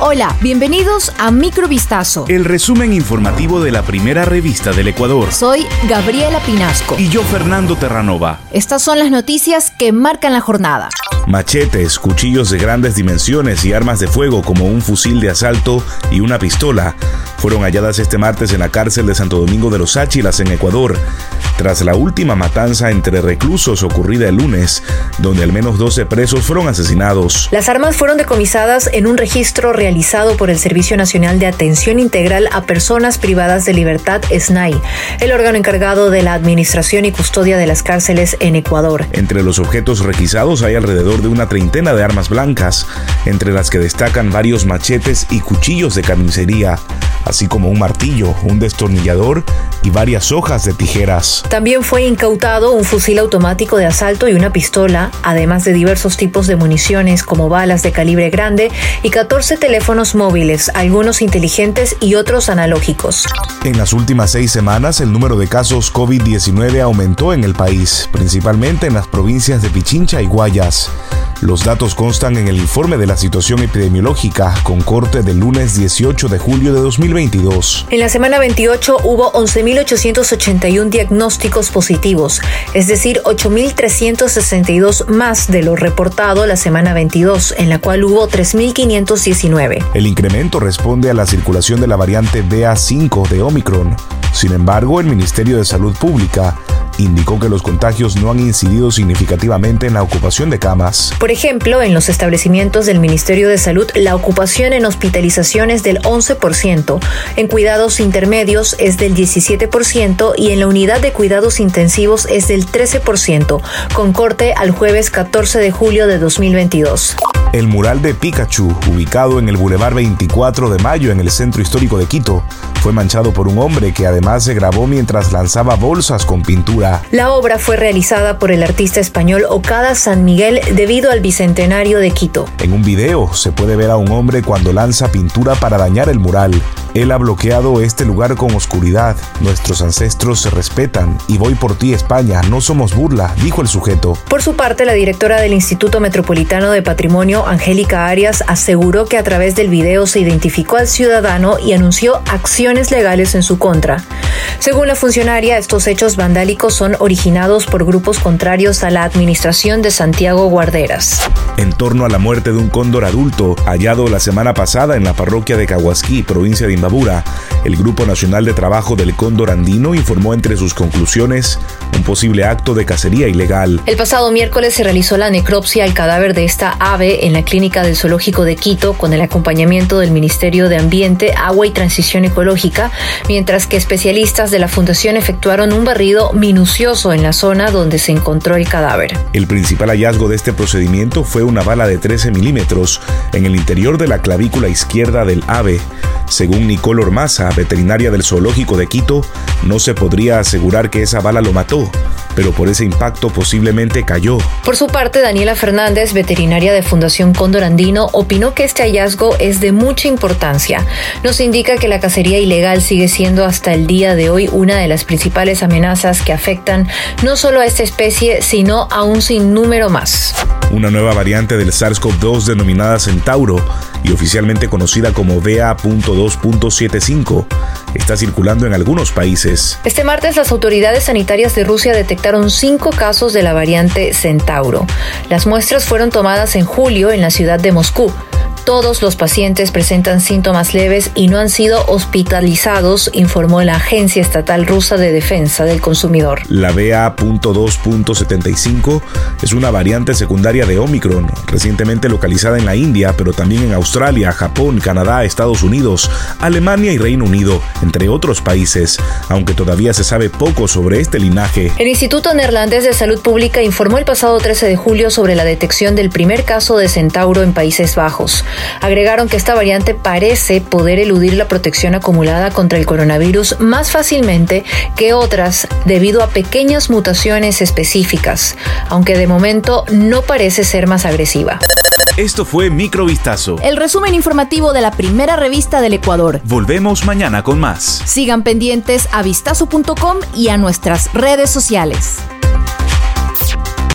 Hola, bienvenidos a Microvistazo. El resumen informativo de la primera revista del Ecuador. Soy Gabriela Pinasco. Y yo Fernando Terranova. Estas son las noticias que marcan la jornada. Machetes, cuchillos de grandes dimensiones y armas de fuego como un fusil de asalto y una pistola fueron halladas este martes en la cárcel de Santo Domingo de los Áchilas en Ecuador tras la última matanza entre reclusos ocurrida el lunes, donde al menos 12 presos fueron asesinados. Las armas fueron decomisadas en un registro realizado por el Servicio Nacional de Atención Integral a Personas Privadas de Libertad, SNAI, el órgano encargado de la administración y custodia de las cárceles en Ecuador. Entre los objetos requisados hay alrededor de una treintena de armas blancas, entre las que destacan varios machetes y cuchillos de carnicería así como un martillo, un destornillador y varias hojas de tijeras. También fue incautado un fusil automático de asalto y una pistola, además de diversos tipos de municiones como balas de calibre grande y 14 teléfonos móviles, algunos inteligentes y otros analógicos. En las últimas seis semanas, el número de casos COVID-19 aumentó en el país, principalmente en las provincias de Pichincha y Guayas. Los datos constan en el informe de la situación epidemiológica con corte del lunes 18 de julio de 2022. En la semana 28 hubo 11.881 diagnósticos positivos, es decir, 8.362 más de lo reportado la semana 22, en la cual hubo 3.519. El incremento responde a la circulación de la variante BA5 de Omicron. Sin embargo, el Ministerio de Salud Pública indicó que los contagios no han incidido significativamente en la ocupación de camas. Por ejemplo, en los establecimientos del Ministerio de Salud, la ocupación en hospitalización es del 11%, en cuidados intermedios es del 17% y en la unidad de cuidados intensivos es del 13%, con corte al jueves 14 de julio de 2022. El mural de Pikachu, ubicado en el Boulevard 24 de Mayo en el centro histórico de Quito, fue manchado por un hombre que además se grabó mientras lanzaba bolsas con pintura. La obra fue realizada por el artista español Okada San Miguel debido al bicentenario de Quito. En un video se puede ver a un hombre cuando lanza pintura para dañar el mural. Él ha bloqueado este lugar con oscuridad. Nuestros ancestros se respetan y voy por ti España, no somos burla, dijo el sujeto. Por su parte, la directora del Instituto Metropolitano de Patrimonio, Angélica Arias, aseguró que a través del video se identificó al ciudadano y anunció acciones legales en su contra. Según la funcionaria, estos hechos vandálicos son originados por grupos contrarios a la administración de Santiago Guarderas. En torno a la muerte de un cóndor adulto hallado la semana pasada en la parroquia de Cahuasquí, provincia de Imbabura, el Grupo Nacional de Trabajo del Cóndor Andino informó entre sus conclusiones un posible acto de cacería ilegal. El pasado miércoles se realizó la necropsia al cadáver de esta ave en la clínica del Zoológico de Quito con el acompañamiento del Ministerio de Ambiente, Agua y Transición Ecológica, mientras que especialistas de la Fundación efectuaron un barrido minucioso en la zona donde se encontró el cadáver. El principal hallazgo de este procedimiento fue una bala de 13 milímetros en el interior de la clavícula izquierda del ave. Según Nicole Ormaza, veterinaria del Zoológico de Quito, no se podría asegurar que esa bala lo mató, pero por ese impacto posiblemente cayó. Por su parte, Daniela Fernández, veterinaria de Fundación Cóndor Andino, opinó que este hallazgo es de mucha importancia. Nos indica que la cacería ilegal sigue siendo hasta el día de hoy una de las principales amenazas que afectan no solo a esta especie, sino a un sinnúmero más. Una nueva variante del SARS-CoV-2 denominada Centauro y oficialmente conocida como BA.2.75 está circulando en algunos países. Este martes las autoridades sanitarias de Rusia detectaron cinco casos de la variante Centauro. Las muestras fueron tomadas en julio en la ciudad de Moscú. Todos los pacientes presentan síntomas leves y no han sido hospitalizados, informó la Agencia Estatal Rusa de Defensa del Consumidor. La BA.2.75 es una variante secundaria de Omicron, recientemente localizada en la India, pero también en Australia, Japón, Canadá, Estados Unidos, Alemania y Reino Unido, entre otros países, aunque todavía se sabe poco sobre este linaje. El Instituto Neerlandés de Salud Pública informó el pasado 13 de julio sobre la detección del primer caso de centauro en Países Bajos. Agregaron que esta variante parece poder eludir la protección acumulada contra el coronavirus más fácilmente que otras debido a pequeñas mutaciones específicas, aunque de momento no parece ser más agresiva. Esto fue Microvistazo. El resumen informativo de la primera revista del Ecuador. Volvemos mañana con más. Sigan pendientes a vistazo.com y a nuestras redes sociales.